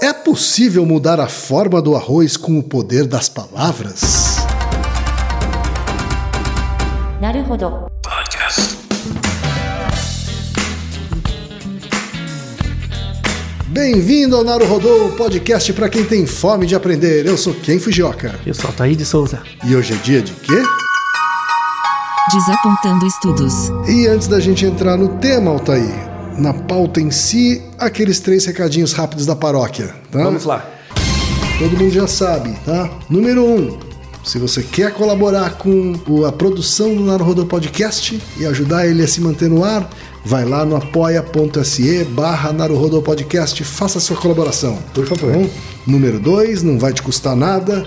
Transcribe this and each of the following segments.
É possível mudar a forma do arroz com o poder das palavras? Naruhodo. Podcast. Bem-vindo ao Naruhodô, podcast para quem tem fome de aprender. Eu sou Ken Fujioka. Eu sou Taí de Souza. E hoje é dia de quê? Desapontando estudos. E antes da gente entrar no tema, Altair, na pauta em si, aqueles três recadinhos rápidos da paróquia, tá? Vamos lá. Todo mundo já sabe, tá? Número um, se você quer colaborar com a produção do Naruhodô Podcast e ajudar ele a se manter no ar, vai lá no apoia.se barra Podcast, faça a sua colaboração. Por favor. Tá bom? Número dois, não vai te custar nada,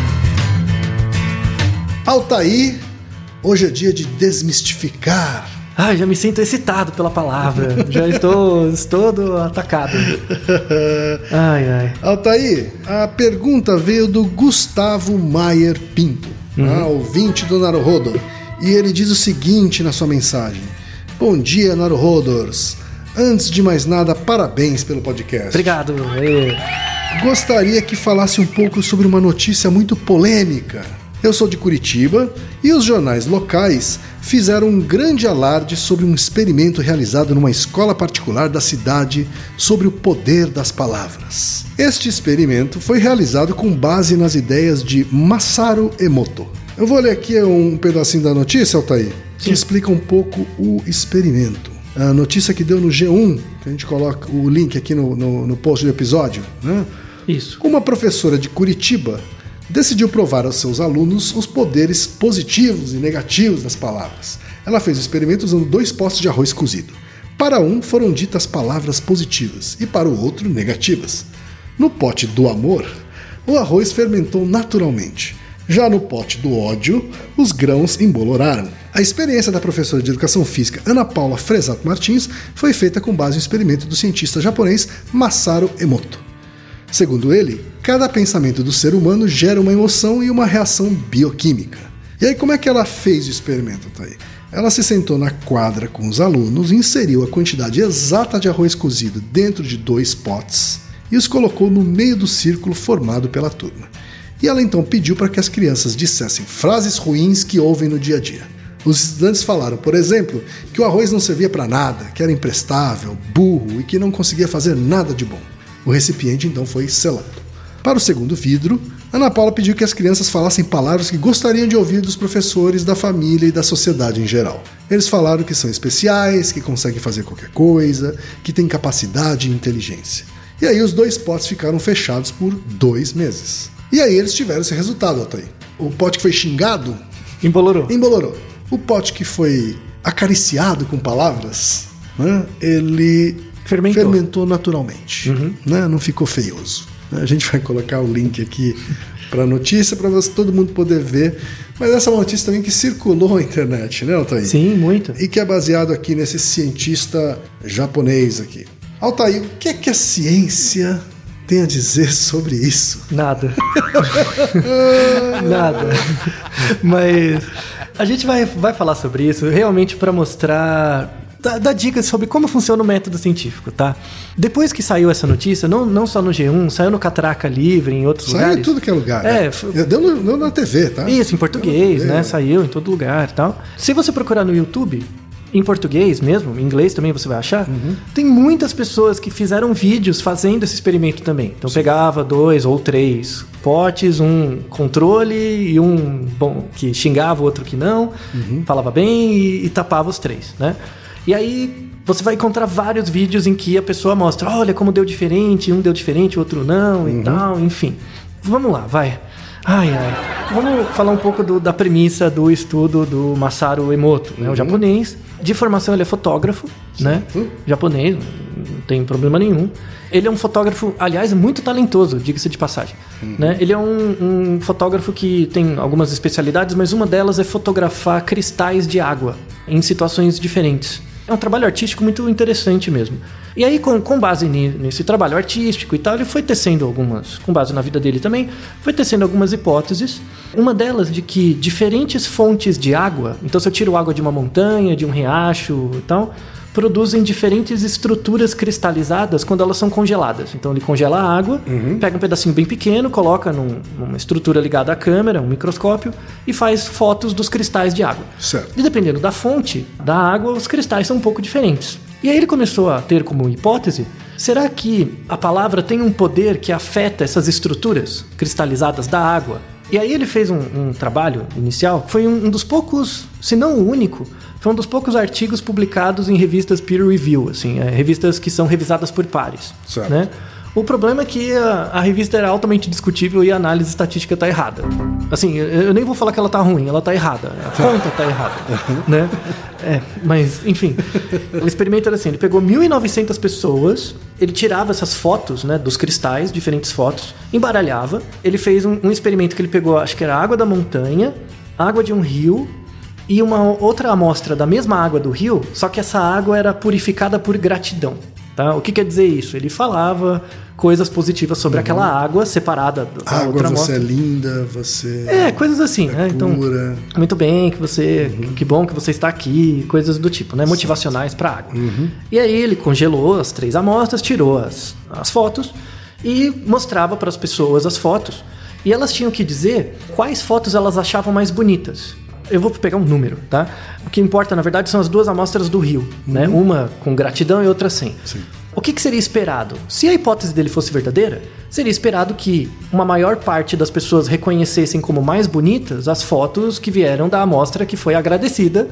Altaí, hoje é dia de desmistificar. Ai, já me sinto excitado pela palavra. já estou, estou todo atacado. Ai, ai. Altair, a pergunta veio do Gustavo Maier Pinto, tá? ouvinte do Naruhodo. E ele diz o seguinte na sua mensagem: Bom dia, Naruhodors. Antes de mais nada, parabéns pelo podcast. Obrigado. Gostaria que falasse um pouco sobre uma notícia muito polêmica. Eu sou de Curitiba e os jornais locais fizeram um grande alarde sobre um experimento realizado numa escola particular da cidade sobre o poder das palavras. Este experimento foi realizado com base nas ideias de Masaru Emoto. Eu vou ler aqui um pedacinho da notícia, Altair, que explica um pouco o experimento. A notícia que deu no G1, que a gente coloca o link aqui no, no, no post do episódio, né? Isso. Uma professora de Curitiba decidiu provar aos seus alunos os poderes positivos e negativos das palavras. Ela fez o experimento usando dois potes de arroz cozido. Para um foram ditas palavras positivas e para o outro negativas. No pote do amor, o arroz fermentou naturalmente. Já no pote do ódio, os grãos emboloraram. A experiência da professora de educação física Ana Paula Fresato Martins foi feita com base no experimento do cientista japonês Masaru Emoto. Segundo ele, cada pensamento do ser humano gera uma emoção e uma reação bioquímica. E aí, como é que ela fez o experimento, Thaí? Ela se sentou na quadra com os alunos, inseriu a quantidade exata de arroz cozido dentro de dois potes e os colocou no meio do círculo formado pela turma. E ela então pediu para que as crianças dissessem frases ruins que ouvem no dia a dia. Os estudantes falaram, por exemplo, que o arroz não servia para nada, que era imprestável, burro e que não conseguia fazer nada de bom. O recipiente então foi selado. Para o segundo vidro, Ana Paula pediu que as crianças falassem palavras que gostariam de ouvir dos professores, da família e da sociedade em geral. Eles falaram que são especiais, que conseguem fazer qualquer coisa, que têm capacidade e inteligência. E aí os dois potes ficaram fechados por dois meses. E aí eles tiveram esse resultado, Altair. O pote que foi xingado Embolorou. embolorou. O pote que foi acariciado com palavras, né, ele Fermentou. fermentou naturalmente. Né, não ficou feioso. A gente vai colocar o link aqui para a notícia para todo mundo poder ver. Mas essa é uma notícia também que circulou na internet, né, Altair? Sim, muito. E que é baseado aqui nesse cientista japonês aqui. Altair, o que é que a ciência tem a dizer sobre isso? Nada. Nada. Mas a gente vai, vai falar sobre isso realmente para mostrar. Dar dicas sobre como funciona o método científico, tá? Depois que saiu essa notícia, não, não só no G1, saiu no Catraca Livre, em outros Saiu lugares. em tudo que é lugar. É, né? Deu, no- deu na TV, tá? Isso, em português, né? Saiu em todo lugar e tal. Se você procurar no YouTube, em português mesmo, em inglês também você vai achar, Uhum. tem muitas pessoas que fizeram vídeos fazendo esse experimento também. Então pegava dois ou três potes, um controle e um bom que xingava o outro que não, Uhum. falava bem e, e tapava os três, né? E aí você vai encontrar vários vídeos em que a pessoa mostra, olha como deu diferente, um deu diferente, o outro não Uhum. e tal, enfim. Vamos lá, vai. Ai, ai. Vamos falar um pouco do- da premissa do estudo do Masaru Emoto, né? O japonês. De formação ele é fotógrafo, né? Japonês, tem problema nenhum. Ele é um fotógrafo, aliás, muito talentoso, diga-se de passagem. Né? Ele é um, um fotógrafo que tem algumas especialidades, mas uma delas é fotografar cristais de água em situações diferentes. É um trabalho artístico muito interessante mesmo. E aí, com, com base nesse trabalho artístico e tal, ele foi tecendo algumas, com base na vida dele também, foi tecendo algumas hipóteses. Uma delas de que diferentes fontes de água, então se eu tiro água de uma montanha, de um riacho e tal, produzem diferentes estruturas cristalizadas quando elas são congeladas. Então ele congela a água, pega um pedacinho bem pequeno, coloca num- numa estrutura ligada à câmera, um microscópio, e faz fotos dos cristais de água. Certo. E dependendo da fonte da água, os cristais são um pouco diferentes. E aí ele começou a ter como hipótese: será que a palavra tem um poder que afeta essas estruturas cristalizadas da água? E aí ele fez um, um trabalho inicial, foi um, um dos poucos, se não o único, foi um dos poucos artigos publicados em revistas peer review, assim, é, revistas que são revisadas por pares. Certo. Né? O problema é que a, a revista era altamente discutível e a análise estatística tá errada. Assim, eu, nem vou falar que ela tá ruim, ela tá errada. A conta tá errada, né? É, mas, enfim. O experimento era assim, ele pegou 1.900 pessoas, ele tirava essas fotos, né, dos cristais, diferentes fotos, embaralhava. Ele fez um, um experimento que ele pegou, acho que era água da montanha, água de um rio e uma outra amostra da mesma água do rio, só que essa água era purificada por gratidão. Tá? O que quer dizer isso? Ele falava coisas positivas sobre aquela água separada da Água, outra você é linda, você É, coisas assim, né? Então, pura. muito bem que você, que bom que você está aqui, coisas do tipo, né? Motivacionais para água. E aí ele congelou as três amostras, tirou as, as fotos e mostrava para as pessoas as fotos. E elas tinham que dizer quais fotos elas achavam mais bonitas. Eu vou pegar um número, tá? O que importa, na verdade, são as duas amostras do Rio, né? Uma com gratidão e outra sem. Sim. O que, que seria esperado? Se a hipótese dele fosse verdadeira, seria esperado que uma maior parte das pessoas reconhecessem como mais bonitas as fotos que vieram da amostra que foi agradecida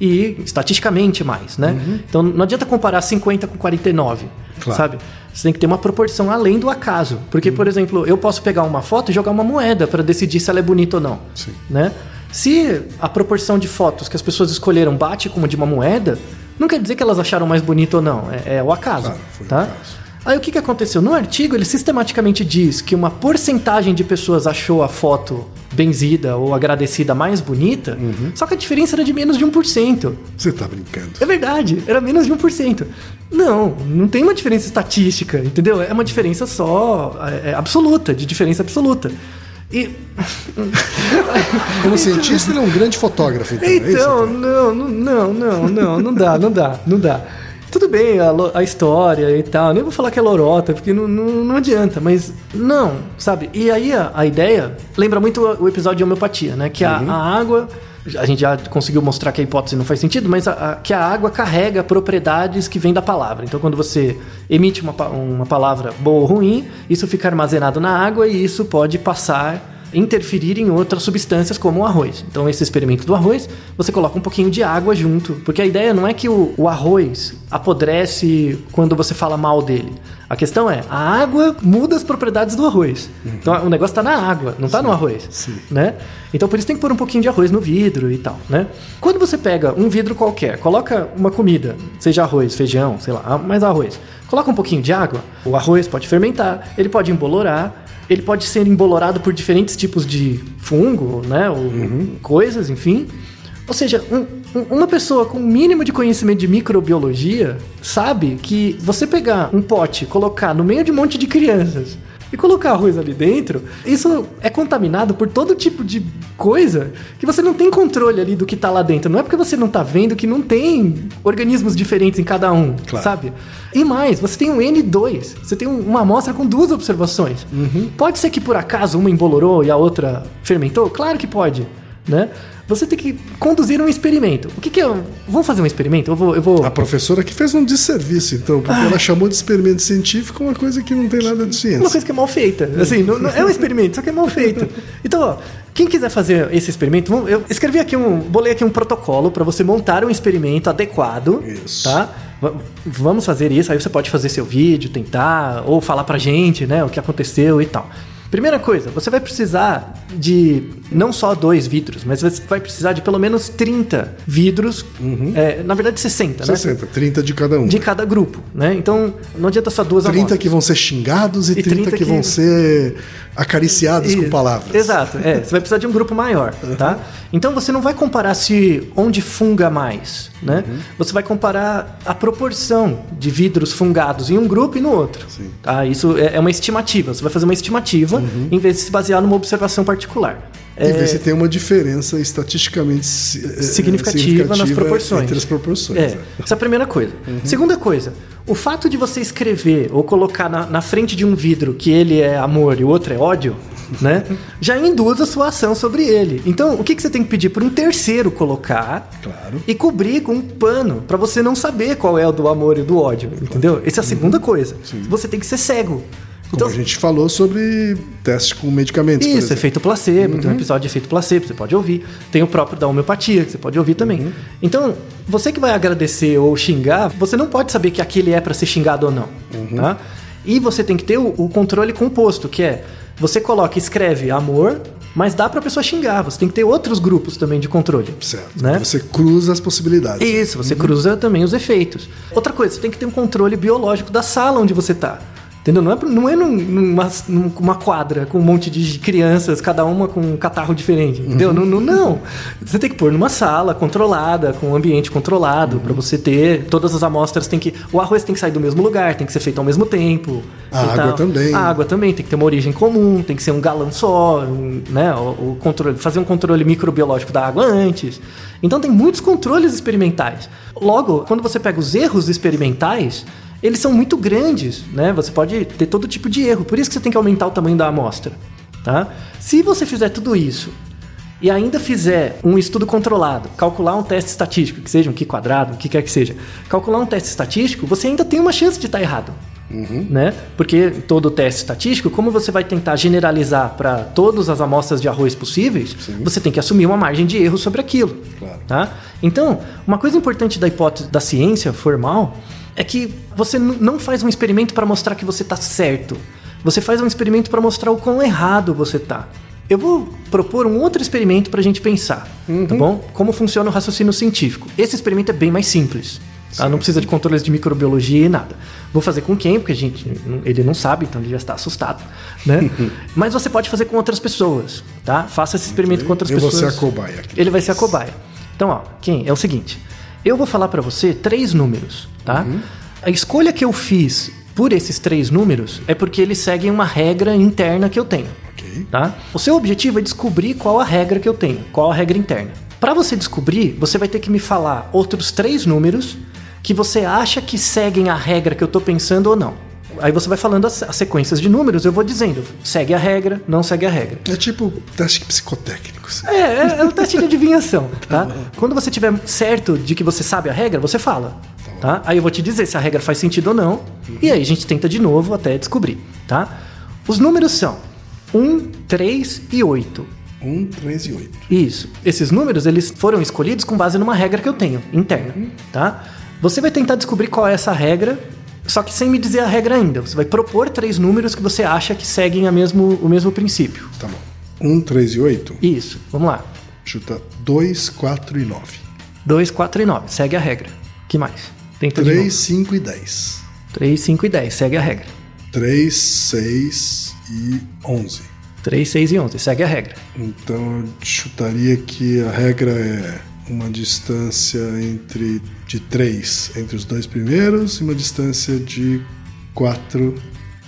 e estatisticamente mais, né? Então não adianta comparar 50 com 49, Claro. sabe? Você tem que ter uma proporção além do acaso. Porque, por exemplo, eu posso pegar uma foto e jogar uma moeda para decidir se ela é bonita ou não, Sim. né? Se a proporção de fotos que as pessoas escolheram bate com a de uma moeda, não quer dizer que elas acharam mais bonito ou não. É, é o acaso, Claro, tá? acaso. Aí o que, que aconteceu? No artigo ele sistematicamente diz que uma porcentagem de pessoas achou a foto benzida ou agradecida mais bonita, Uhum. só que a diferença era de menos de 1%. Você tá brincando. É verdade, era menos de 1%. Não, não tem uma diferença estatística, entendeu? É uma diferença só é, é absoluta, de diferença absoluta. E Como cientista, ele é um grande fotógrafo, então. é? Então, não, não, não, não, não, não dá, não dá, não dá. Tudo bem a, a história e tal, nem vou falar que é lorota, porque não, não, não adianta, mas não, sabe? E aí a, a ideia lembra muito o, episódio de homeopatia, né? Que a, a água, a gente já conseguiu mostrar que a hipótese não faz sentido, mas a- a- que a água carrega propriedades que vêm da palavra. Então, quando você emite uma, uma palavra boa ou ruim, isso fica armazenado na água e isso pode passar interferir em outras substâncias como o arroz. Então, esse experimento do arroz, você coloca um pouquinho de água junto, porque a ideia não é que o, o arroz apodrece quando você fala mal dele. A questão é, a água muda as propriedades do arroz. Então, o negócio está na água, não está no arroz, sim. né? Então, por isso tem que pôr um pouquinho de arroz no vidro e tal, né? Quando você pega um vidro qualquer, coloca uma comida, seja arroz, feijão, sei lá, mais arroz, coloca um pouquinho de água, o arroz pode fermentar, ele pode embolorar, ele pode ser embolorado por diferentes tipos de fungo, né? Ou coisas, enfim. Ou seja, um- um- uma pessoa com o mínimo de conhecimento de microbiologia sabe que você pegar um pote, colocar no meio de um monte de crianças e colocar arroz ali dentro, isso é contaminado por todo tipo de coisa que você não tem controle ali do que tá lá dentro. Não é porque você não tá vendo que não tem organismos diferentes em cada um, Claro. sabe? E mais, você tem um N2, você tem um- uma amostra com duas observações. Pode ser que por acaso uma embolorou e a outra fermentou? Claro que pode, né? Você tem que conduzir um experimento. O que que é? Vamos fazer um experimento? Eu vou, eu vou A professora que fez um desserviço, então, porque ela chamou de experimento científico uma coisa que não tem nada de Uma ciência. coisa que é mal feita. Assim, não, não- é um experimento, só que é mal feito. Então, ó, quem quiser fazer esse experimento, eu escrevi aqui um, bolei aqui um protocolo para você montar um experimento adequado, Isso. tá? Va- Vamos fazer isso, aí você pode fazer seu vídeo, tentar ou falar pra gente, né, o que aconteceu e tal. Primeira coisa, você vai precisar de não só dois vidros, mas você vai precisar de pelo menos 30 vidros, é, na verdade 60, né? 60, 30 de cada um. De cada grupo, né? Então não adianta só duas 30 amostras. que vão ser xingados e, E 30, 30 que vão que- ser acariciados com Isso. palavras. Exato, é. Você vai precisar de um grupo maior, tá? Então você não vai comparar se onde funga mais, né? Uhum. Você vai comparar a proporção de vidros fungados em um grupo e no outro. Sim. Tá? Isso é é uma estimativa. Você vai fazer uma estimativa Uhum. em vez de se basear numa observação particular. E ver se tem uma diferença estatisticamente si- eh, significativa nas proporções. Entre as proporções. É, é. essa é a primeira coisa. Segunda coisa, o fato de você escrever ou colocar na, na frente de um vidro que ele é amor e o outro é ódio, né? já induz a sua ação sobre ele. Então, o que, que você tem que pedir para um terceiro colocar Claro. e cobrir com um pano para você não saber qual é o do amor e do ódio, entendeu? Essa é a segunda coisa. Você tem que ser cego. Como a gente falou sobre teste com medicamentos. Isso, efeito placebo, Uhum. tem um episódio de efeito placebo, você pode ouvir. Tem o próprio da homeopatia, que você pode ouvir também. Uhum. Então, você que vai agradecer ou xingar, você não pode saber que aquele é para ser xingado ou não. Uhum. Tá? E você tem que ter o, o controle composto, que é você coloca, escreve amor, mas dá pra pessoa xingar. Você tem que ter outros grupos também de controle. Certo. Né? Você cruza as possibilidades. Isso, você cruza também os efeitos. Outra coisa, você tem que ter um controle biológico da sala onde você tá. Entendeu? Não é, não é num- numa, numa quadra com um monte de crianças, cada uma com um catarro diferente. Entendeu? Não, não, não. Você tem que pôr numa sala controlada, com um ambiente controlado, pra você ter. Todas as amostras tem que. O arroz tem que sair do mesmo lugar, tem que ser feito ao mesmo tempo. A água tal. também. A água também tem que ter uma origem comum, tem que ser um galão só, um, né? O, o controle, fazer um controle microbiológico da água antes. Então tem muitos controles experimentais. Logo, quando você pega os erros experimentais, eles são muito grandes, né? Você pode ter todo tipo de erro. Por isso que você tem que aumentar o tamanho da amostra, tá? Se você fizer tudo isso e ainda fizer um estudo controlado, calcular um teste estatístico, que seja um Q quadrado, o que quer que seja, calcular um teste estatístico, você ainda tem uma chance de estar errado. Né? Porque todo teste estatístico, como você vai tentar generalizar para todas as amostras de arroz possíveis, você tem que assumir uma margem de erro sobre aquilo. Claro. Tá? Então, uma coisa importante da hipótese da ciência formal é que você não faz um experimento para mostrar que você está certo. Você faz um experimento para mostrar o quão errado você está. Eu vou propor um outro experimento para a gente pensar, tá bom? Como funciona o raciocínio científico. Esse experimento é bem mais simples. tá? Não precisa de controles de microbiologia e nada. Vou fazer com quem? Porque a gente, ele não sabe, então ele já está assustado, né? Mas você pode fazer com outras pessoas, tá? Faça esse experimento com outras Eu vou pessoas. ser a cobaia aqui. Ele vai ser a cobaia. Então, ó, quem? É o seguinte. Eu vou falar pra você três números, tá? Uhum. A escolha que eu fiz por esses três números é porque eles seguem uma regra interna que eu tenho. Ok. Tá? O seu objetivo é descobrir qual a regra que eu tenho, qual a regra interna. Para você descobrir, você vai ter que me falar outros três números que você acha que seguem a regra que eu tô pensando ou não. Aí você vai falando as, as sequências de números, eu vou dizendo, segue a regra, não segue a regra. É tipo teste psicotécnico. assim. É, é, é um teste de adivinhação, tá? Quando você tiver certo de que você sabe a regra, você fala, tá? Aí eu vou te dizer se a regra faz sentido ou não, e aí a gente tenta de novo até descobrir, tá? Os números são 1, 3 e 8. 1, 3 e 8. Isso. Esses números, eles foram escolhidos com base numa regra que eu tenho, interna, tá? Você vai tentar descobrir qual é essa regra, só que sem me dizer a regra ainda. Você vai propor três números que você acha que seguem a mesmo, o mesmo princípio. Tá bom. 1, 3 e 8. Isso. Vamos lá. Chuta 2, 4 e 9. 2, 4 e 9. Segue a regra. que mais? Tenta de 3, novo. 5 e 10. 3, 5 e 10. Segue a regra. 3, 6 e 11. 3, 6 e 11. Segue a regra. Então eu chutaria que a regra é uma distância entre de 3 entre os dois primeiros e uma distância de 4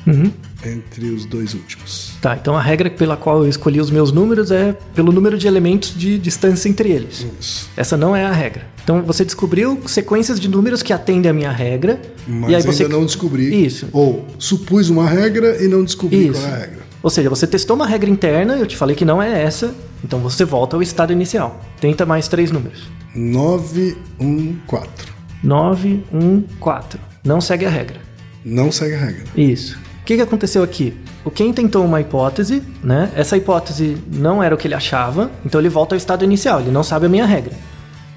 Uhum. entre os dois últimos. Tá, então a regra pela qual eu escolhi os meus números é pelo número de elementos de distância entre eles. Isso. Essa não é a regra. Então você descobriu sequências de números que atendem a minha regra. Mas e aí ainda você não descobri. Isso. Ou supus uma regra e não descobri Isso. qual é a regra. Ou seja, você testou uma regra interna, eu te falei que não é essa, então você volta ao estado inicial. Tenta mais três números. 9, 1, 4. 9, 1, 4. Não segue a regra. Não segue a regra. Isso. O que, que aconteceu aqui? O Ken tentou uma hipótese, né? Essa hipótese não era o que ele achava, então ele volta ao estado inicial, ele não sabe a minha regra.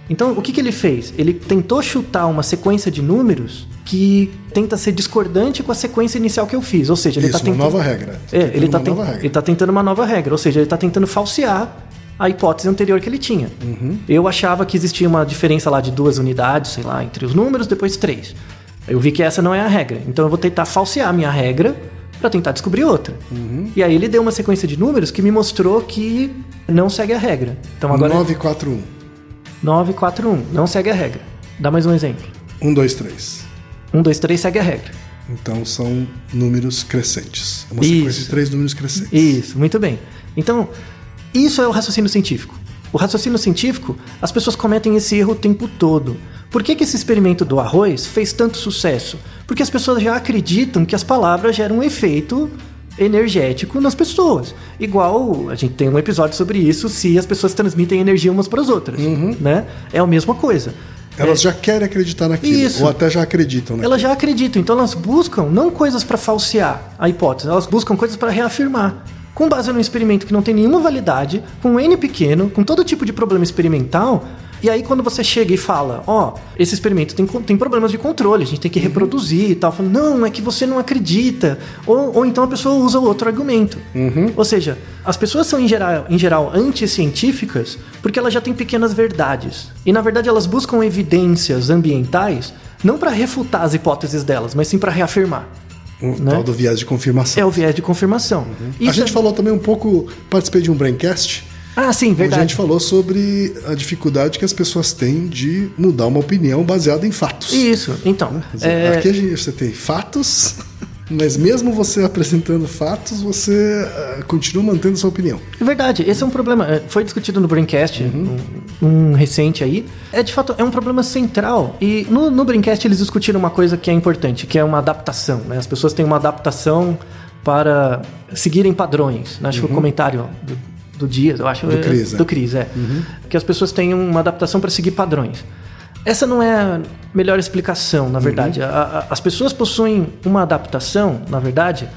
Então, o que, que ele fez? Ele tentou chutar uma sequência de números que tenta ser discordante com a sequência inicial que eu fiz. Ou seja, ele está uma tentando. nova regra. É, ele Tentando está uma nova regra. ele tá tentando uma nova regra, ou seja, ele está tentando falsear a hipótese anterior que ele tinha. Eu achava que existia uma diferença lá de duas unidades, sei lá, entre os números, depois três. Eu vi que essa não é a regra. Então eu vou tentar falsear a minha regra para tentar descobrir outra. E aí ele deu uma sequência de números que me mostrou que não segue a regra. Então agora 941. 941, não segue a regra. Dá mais um exemplo. 1, 2, 3. 1, 2, 3 segue a regra. Então são números crescentes. É Uma Isso. sequência de três números crescentes. Isso, muito bem. Então, isso é o raciocínio científico. O raciocínio científico, as pessoas cometem esse erro o tempo todo. Por que, que esse experimento do arroz fez tanto sucesso? Porque as pessoas já acreditam que as palavras geram um efeito energético nas pessoas. Igual a gente tem um episódio sobre isso, se as pessoas transmitem energia umas para as outras, né? É a mesma coisa. Elas já querem acreditar naquilo. Isso. Ou até já acreditam naquilo. Elas já acreditam, então elas buscam não coisas para falsear a hipótese, elas buscam coisas para reafirmar. Com base num experimento que não tem nenhuma validade, com um N pequeno, com todo tipo de problema experimental, e aí quando você chega e fala, ó, esse experimento tem, tem problemas de controle, a gente tem que reproduzir e tal, fala, não, é que você não acredita. Ou, ou então a pessoa usa outro argumento. Ou seja, as pessoas são em geral, em geral anticientíficas porque elas já têm pequenas verdades. E na verdade elas buscam evidências ambientais não para refutar as hipóteses delas, mas sim para reafirmar. O né? tal do viés de confirmação. É o viés de confirmação. A Isso gente é- falou também um pouco, participei de um braincast, Ah, sim, onde a verdade. gente falou sobre a dificuldade que as pessoas têm de mudar uma opinião baseada em fatos. Isso, então. É, Aqui gente, você tem fatos, mas mesmo você apresentando fatos, você ah, continua mantendo sua opinião. É verdade, esse é um problema. é, Foi discutido no Braincast, um, um recente aí. É de fato é um problema central. E no, no Braincast eles discutiram uma coisa que é importante, que é uma adaptação. Né? As pessoas têm uma adaptação para seguirem padrões. né? Acho que o comentário do, do dia, eu acho. Do é- Cris, é. Do Cris, é. Que as pessoas têm uma adaptação para seguir padrões. Essa não é a melhor explicação, na verdade. A- a- as pessoas possuem uma adaptação, na verdade,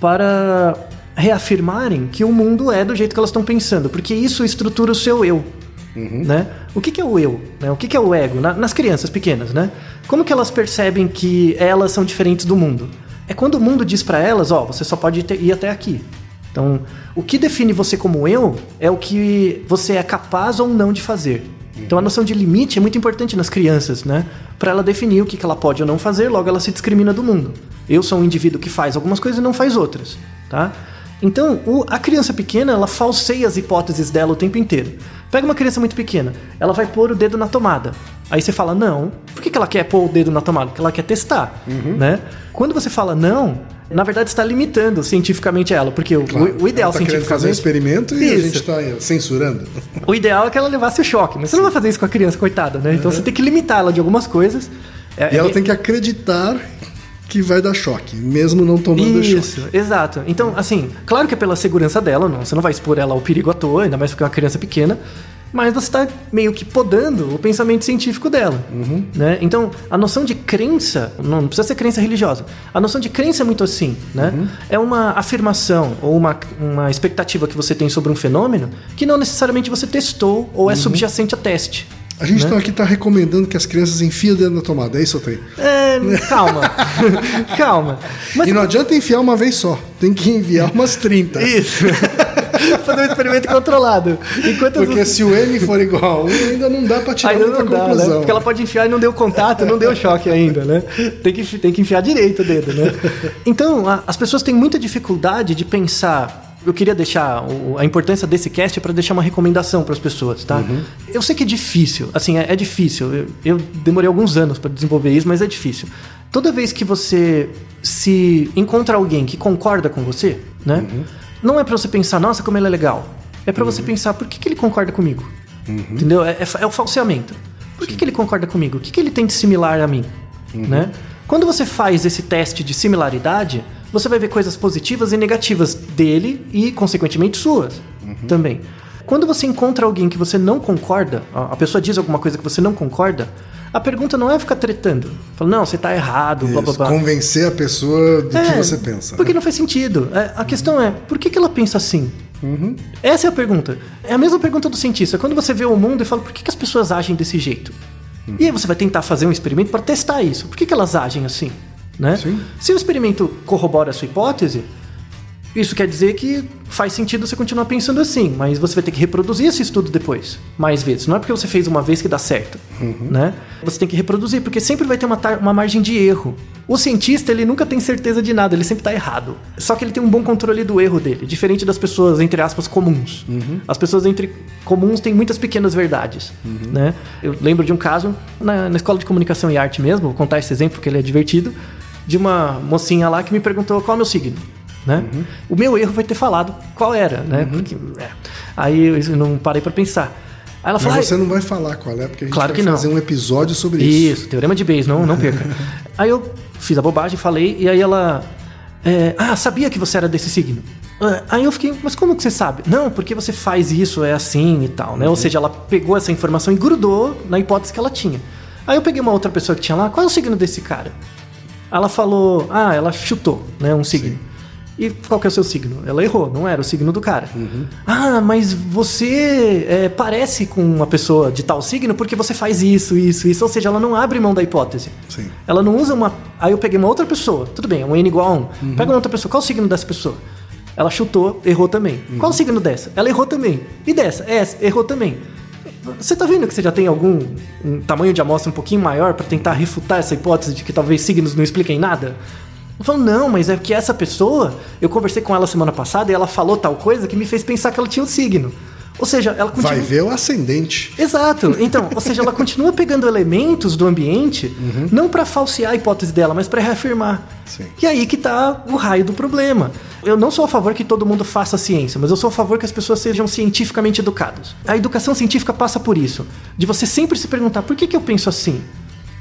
para reafirmarem que o mundo é do jeito que elas estão pensando, porque isso estrutura o seu eu. Né? O que, que é o eu? né? O que, que é o ego? Na- nas crianças pequenas, né? Como que elas percebem que elas são diferentes do mundo? É quando o mundo diz para elas, ó, você só pode ter- ir até aqui. Então, o que define você como eu é o que você é capaz ou não de fazer. Então, a noção de limite é muito importante nas crianças, né? Para ela definir o que ela pode ou não fazer, logo ela se discrimina do mundo. Eu sou um indivíduo que faz algumas coisas e não faz outras, tá? Então, o- a criança pequena, ela falseia as hipóteses dela o tempo inteiro. Pega uma criança muito pequena, ela vai pôr o dedo na tomada. Aí você fala, não. Por que, que ela quer pôr o dedo na tomada? Porque ela quer testar, né? Quando você fala não, na verdade está limitando cientificamente ela. Porque o- Claro, o, o ideal ela tá querendo fazer um cientificamente... experimento e a Isso. gente está censurando. O ideal é que ela levasse o choque, mas você não vai fazer isso com a criança, coitada, né? Então você tem que limitar ela de algumas coisas. É- E ela é- tem que acreditar que vai dar choque, mesmo não tomando choque. Isso, exato. Então, assim, claro que é pela segurança dela, não, você não vai expor ela ao perigo à toa, ainda mais porque é uma criança pequena, mas você está meio que podando o pensamento científico dela. Né? Então, a noção de crença, não precisa ser crença religiosa, a noção de crença é muito assim, né? É uma afirmação ou uma, uma expectativa que você tem sobre um fenômeno que não necessariamente você testou ou é subjacente a teste. A gente então aqui está recomendando que as crianças enfiem o dedo na tomada, é isso, Otei? É, calma, calma. Mas E não adianta enfiar uma vez só, tem que enviar umas 30. Isso. Fazer um experimento controlado. Enquanto Porque se o N for igual a 1, ainda não dá para tirar Ainda muita não dá, né? conclusão. Porque ela pode enfiar e não deu contato, não deu choque ainda, né? Tem que, tem que enfiar direito o dedo, né? Então, a- as pessoas têm muita dificuldade de pensar. Eu queria deixar a importância desse cast para deixar uma recomendação para as pessoas, tá? Eu sei que é difícil, assim, é, é difícil. Eu, eu demorei alguns anos para desenvolver isso, mas é difícil. Toda vez que você se encontra alguém que concorda com você, né? Não é para você pensar, nossa, como ele é legal. É para você pensar, por que, que ele concorda comigo? Entendeu? É, é é o falseamento. Por que, que ele concorda comigo? O que, que ele tem de similar a mim? Né? Quando você faz esse teste de similaridade, você vai ver coisas positivas e negativas dele e, consequentemente, suas também. Quando você encontra alguém que você não concorda, a pessoa diz alguma coisa que você não concorda, a pergunta não é ficar tretando. Fala, não, você tá errado, blá blá Isso, blá. convencer a pessoa do que É, você pensa. Porque não faz sentido. É, A questão é, por que, que ela pensa assim? Essa é a pergunta. É a mesma pergunta do cientista. Quando você vê o mundo e fala, por que, que as pessoas agem desse jeito? E aí você vai tentar fazer um experimento para testar isso. Por que, que elas agem assim? Né? Sim. Se o experimento corrobora a sua hipótese, isso quer dizer que faz sentido você continuar pensando assim, mas você vai ter que reproduzir esse estudo depois, mais vezes. Não é porque você fez uma vez que dá certo, né? Você tem que reproduzir, porque sempre vai ter uma, uma margem de erro. O cientista, ele nunca tem certeza de nada, ele sempre tá errado. Só que ele tem um bom controle do erro dele, diferente das pessoas, entre aspas, comuns. As pessoas entre comuns têm muitas pequenas verdades, né? Eu lembro de um caso, na, na escola de comunicação e arte mesmo, vou contar esse exemplo porque ele é divertido, de uma mocinha lá que me perguntou qual é o meu signo né? O meu erro foi ter falado qual era, né? Porque, é. Aí eu não parei pra pensar. Aí ela falou, Mas "Ai, você não vai falar qual é, porque a gente Claro vai fazer um episódio sobre isso. isso, teorema de Bayes, não, não perca. aí eu fiz a bobagem, falei, e aí ela. é, ah, sabia que você era desse signo. Ah, Aí eu fiquei, mas como que você sabe? Não, porque você faz isso, é assim e tal, né? Ou seja, ela pegou essa informação e grudou na hipótese que ela tinha. Aí eu peguei uma outra pessoa que tinha lá, qual é o signo desse cara? Ela falou, ah, ela chutou, né, um signo. E qual que é o seu signo? Ela errou, não era o signo do cara. Ah, mas você é, parece com uma pessoa de tal signo porque você faz isso, isso, isso. Ou seja, ela não abre mão da hipótese. Sim. Ela não usa uma. Aí eu peguei uma outra pessoa. Tudo bem, é um N igual a 1. Pega uma outra pessoa. Qual o signo dessa pessoa? Ela chutou, errou também. Qual o signo dessa? Ela errou também. E dessa? Essa, errou também. Você tá vendo que você já tem algum um tamanho de amostra um pouquinho maior para tentar refutar essa hipótese de que talvez signos não expliquem nada? Eu falo, não, mas é que essa pessoa, eu conversei com ela semana passada e ela falou tal coisa que me fez pensar que ela tinha um signo. Ou seja, ela continua. Vai ver o ascendente. Exato. Então, ou seja, ela continua pegando elementos do ambiente, não para falsear a hipótese dela, mas para reafirmar. Sim. E aí que tá o raio do problema. Eu não sou a favor que todo mundo faça ciência, mas eu sou a favor que as pessoas sejam cientificamente educadas. A educação científica passa por isso, de você sempre se perguntar por que, que eu penso assim.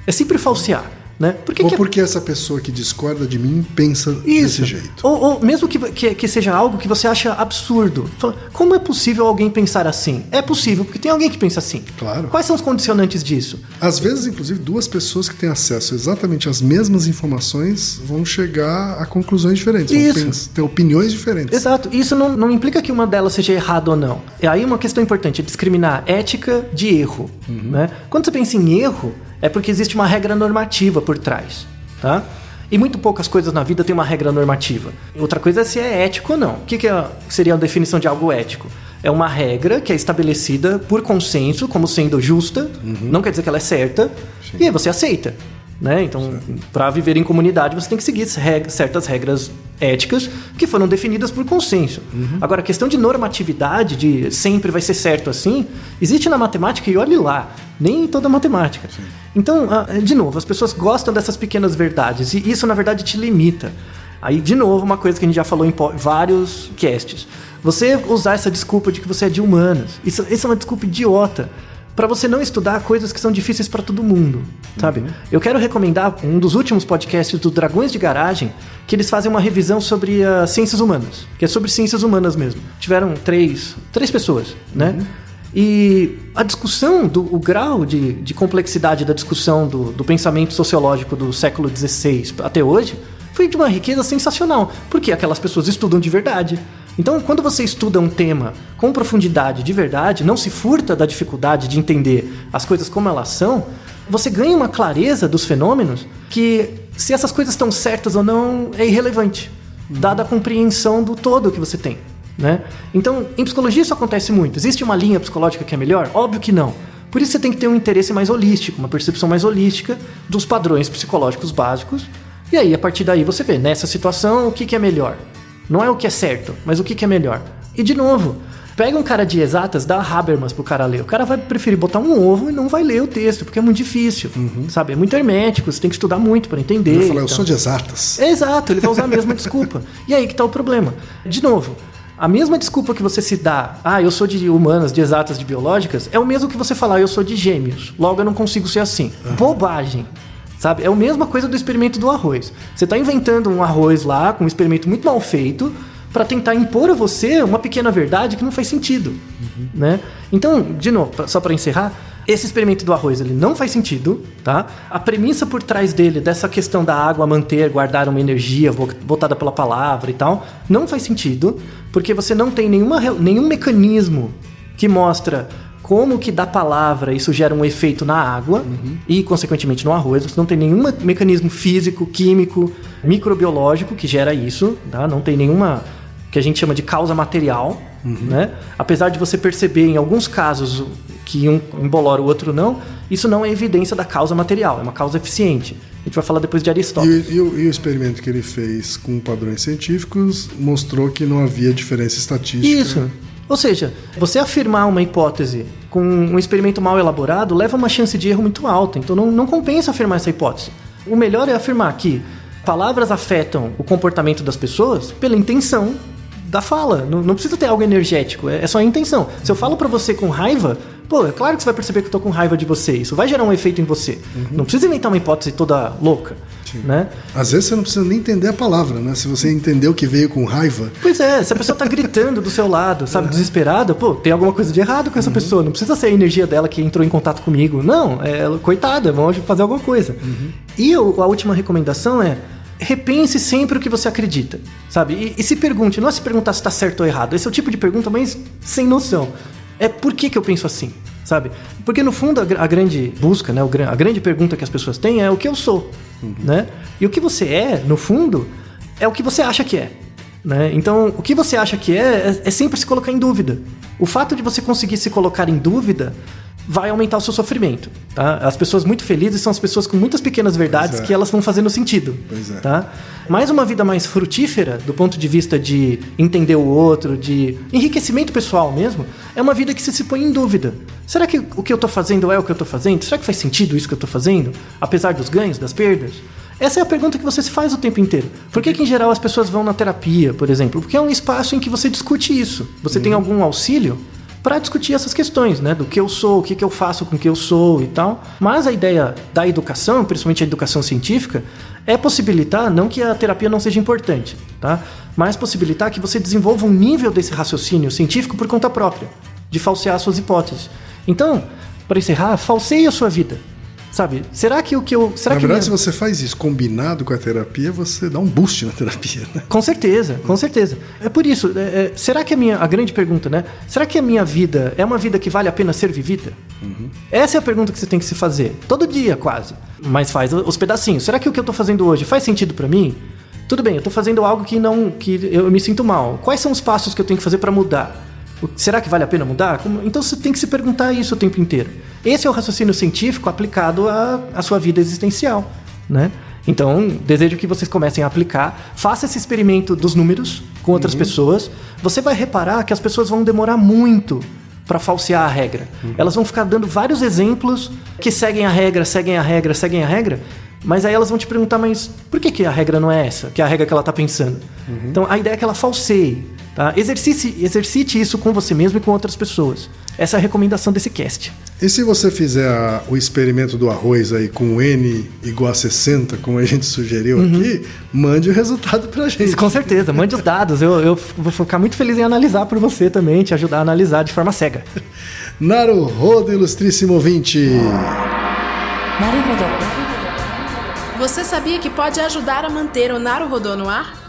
É sempre falsear, né? Por que Ou que porque essa pessoa que discorda de mim pensa isso. desse jeito. Ou, ou mesmo que, que, que seja algo que você acha absurdo. Fala, Como é possível alguém pensar assim? É possível, porque tem alguém que pensa assim. Claro. Quais são os condicionantes disso? Às vezes, inclusive, duas pessoas que têm acesso exatamente às mesmas informações vão chegar a conclusões diferentes, vão Isso. pens- ter opiniões diferentes. Exato. Isso não, não implica que uma delas seja errada ou não. E aí uma questão importante é discriminar ética de erro. Né? Quando você pensa em erro, é porque existe uma regra normativa por trás. Tá? E muito poucas coisas na vida têm uma regra normativa. Outra coisa é se é ético ou não. O que, que é- seria a definição de algo ético? É uma regra que é estabelecida por consenso como sendo justa, não quer dizer que ela é certa, e aí você aceita. Né? Então, para viver em comunidade, você tem que seguir reg- certas regras éticas que foram definidas por consenso. Agora, a questão de normatividade, de sempre vai ser certo assim, existe na matemática e olhe lá, nem em toda matemática. Então, ah, de novo, as pessoas gostam dessas pequenas verdades e isso, na verdade, te limita. Aí, de novo, uma coisa que a gente já falou em vários casts. Você usar essa desculpa de que você é de humanas, isso, isso é uma desculpa idiota para você não estudar coisas que são difíceis para todo mundo, sabe? Eu quero recomendar um dos últimos podcasts do Dragões de Garagem, que eles fazem uma revisão sobre as ciências humanas, que é sobre ciências humanas mesmo. Tiveram três, três pessoas, né? E a discussão, do, o grau de, de complexidade da discussão do, do pensamento sociológico do século XVI até hoje foi de uma riqueza sensacional, porque aquelas pessoas estudam de verdade. Então, quando você estuda um tema com profundidade de verdade, não se furta da dificuldade de entender as coisas como elas são, você ganha uma clareza dos fenômenos que, se essas coisas estão certas ou não, é irrelevante, dada a compreensão do todo que você tem. Né? Então, em psicologia isso acontece muito. Existe uma linha psicológica que é melhor? Óbvio que não. Por isso você tem que ter um interesse mais holístico, uma percepção mais holística dos padrões psicológicos básicos. E aí, a partir daí, você vê nessa situação o que, que é melhor. Não é o que é certo, mas o que, que é melhor. E de novo, pega um cara de exatas, dá Habermas pro cara ler. O cara vai preferir botar um ovo e não vai ler o texto, porque é muito difícil. Sabe? É muito hermético, você tem que estudar muito para entender. Ele vai falar, eu então. sou de exatas. Exato, ele vai usar a mesma desculpa. E aí que tá o problema. De novo, a mesma desculpa que você se dá, ah, eu sou de humanas, de exatas, de biológicas, é o mesmo que você falar, eu sou de gêmeos, logo eu não consigo ser assim. Bobagem. Sabe? É a mesma coisa do experimento do arroz. Você tá inventando um arroz lá, com um experimento muito mal feito, para tentar impor a você uma pequena verdade que não faz sentido, né? Então, de novo, só para encerrar, esse experimento do arroz ele não faz sentido, tá? A premissa por trás dele dessa questão da água manter, guardar uma energia vo- voltada pela palavra e tal, não faz sentido, porque você não tem nenhuma, nenhum mecanismo que mostra como que da palavra isso gera um efeito na água e, consequentemente, no arroz. Você não tem nenhum me- mecanismo físico, químico, microbiológico que gera isso, tá? Não tem nenhuma que a gente chama de causa material, né? Apesar de você perceber em alguns casos que um embolora o outro não, isso não é evidência da causa material, é uma causa eficiente. A gente vai falar depois de E, Aristóteles. e o, e o experimento que ele fez com padrões científicos mostrou que não havia diferença estatística. Isso. Ou seja, você afirmar uma hipótese com um experimento mal elaborado leva uma chance de erro muito alta. Então não, não compensa afirmar essa hipótese. O melhor é afirmar que palavras afetam o comportamento das pessoas pela intenção da fala. Não, não precisa ter algo energético, é, é só a intenção. Se eu falo pra você com raiva, pô, é claro que você vai perceber que eu tô com raiva de você. Isso vai gerar um efeito em você. Não precisa inventar uma hipótese toda louca, né? Às vezes você não precisa nem entender a palavra, né? Se você entendeu que veio com raiva, Pois é, se a pessoa tá gritando do seu lado, sabe, desesperada, pô, tem alguma coisa de errado com essa pessoa. Não precisa ser a energia dela que entrou em contato comigo. Não, é coitada, vamos fazer alguma coisa. E o- a última recomendação é repense sempre o que você acredita, sabe? E, e se pergunte, não é se perguntar se tá certo ou errado. Esse é o tipo de pergunta, mas sem noção. É por que, que eu penso assim, sabe? Porque no fundo a, a grande busca, né, a grande pergunta que as pessoas têm é o que eu sou, né? E o que você é, no fundo, é o que você acha que é. Né? Então, o que você acha que é, é, é sempre se colocar em dúvida. O fato de você conseguir se colocar em dúvida vai aumentar o seu sofrimento. Tá? As pessoas muito felizes são as pessoas com muitas pequenas verdades é. que elas vão fazendo sentido. É. Tá? Mas uma vida mais frutífera, do ponto de vista de entender o outro, de enriquecimento pessoal mesmo, é uma vida que se, se põe em dúvida. Será que o que eu estou fazendo é o que eu estou fazendo? Será que faz sentido isso que eu estou fazendo? Apesar dos ganhos, das perdas? Essa é a pergunta que você se faz o tempo inteiro. Por que, que em geral as pessoas vão na terapia, por exemplo? Porque é um espaço em que você discute isso. Você tem algum auxílio para discutir essas questões, né? Do que eu sou, o que, que eu faço com o que eu sou e tal. Mas a ideia da educação, principalmente a educação científica, é possibilitar, não que a terapia não seja importante, tá? Mas possibilitar que você desenvolva um nível desse raciocínio científico por conta própria, de falsear suas hipóteses. Então, para encerrar, falseie a sua vida. Sabe? Será que o que eu. Será na que verdade, minha- se você faz isso combinado com a terapia, você dá um boost na terapia, né? Com certeza, com certeza. É por isso. é, é, será que a minha. A grande pergunta, né? Será que a minha vida é uma vida que vale a pena ser vivida? Essa é a pergunta que você tem que se fazer. Todo dia, quase. Mas faz os pedacinhos. Será que o que eu tô fazendo hoje faz sentido pra mim? Tudo bem, eu tô fazendo algo que não. que eu me sinto mal. Quais são os passos que eu tenho que fazer pra mudar? Será que vale a pena mudar? Como- Então você tem que se perguntar isso o tempo inteiro. Esse é o raciocínio científico aplicado à, à sua vida existencial, né? Então, desejo que vocês comecem a aplicar. Faça esse experimento dos números com outras pessoas. Você vai reparar que as pessoas vão demorar muito para falsear a regra. Elas vão ficar dando vários exemplos que seguem a regra, seguem a regra, seguem a regra. Mas aí elas vão te perguntar, mas por que, que a regra não é essa? Que é a regra que ela tá pensando. Então a ideia é que ela falseie. Tá? Exercite, exercite isso com você mesmo e com outras pessoas. Essa é a recomendação desse cast. E se você fizer a, o experimento do arroz aí com N igual a 60, como a gente sugeriu uhum. aqui, mande o resultado pra gente. Isso, com certeza, mande os dados. Eu, eu vou ficar muito feliz em analisar por você também, te ajudar a analisar de forma cega. Naruhodo, ilustríssimo ouvinte! Naruhodo. Você sabia que pode ajudar a manter o Naruhodo no ar?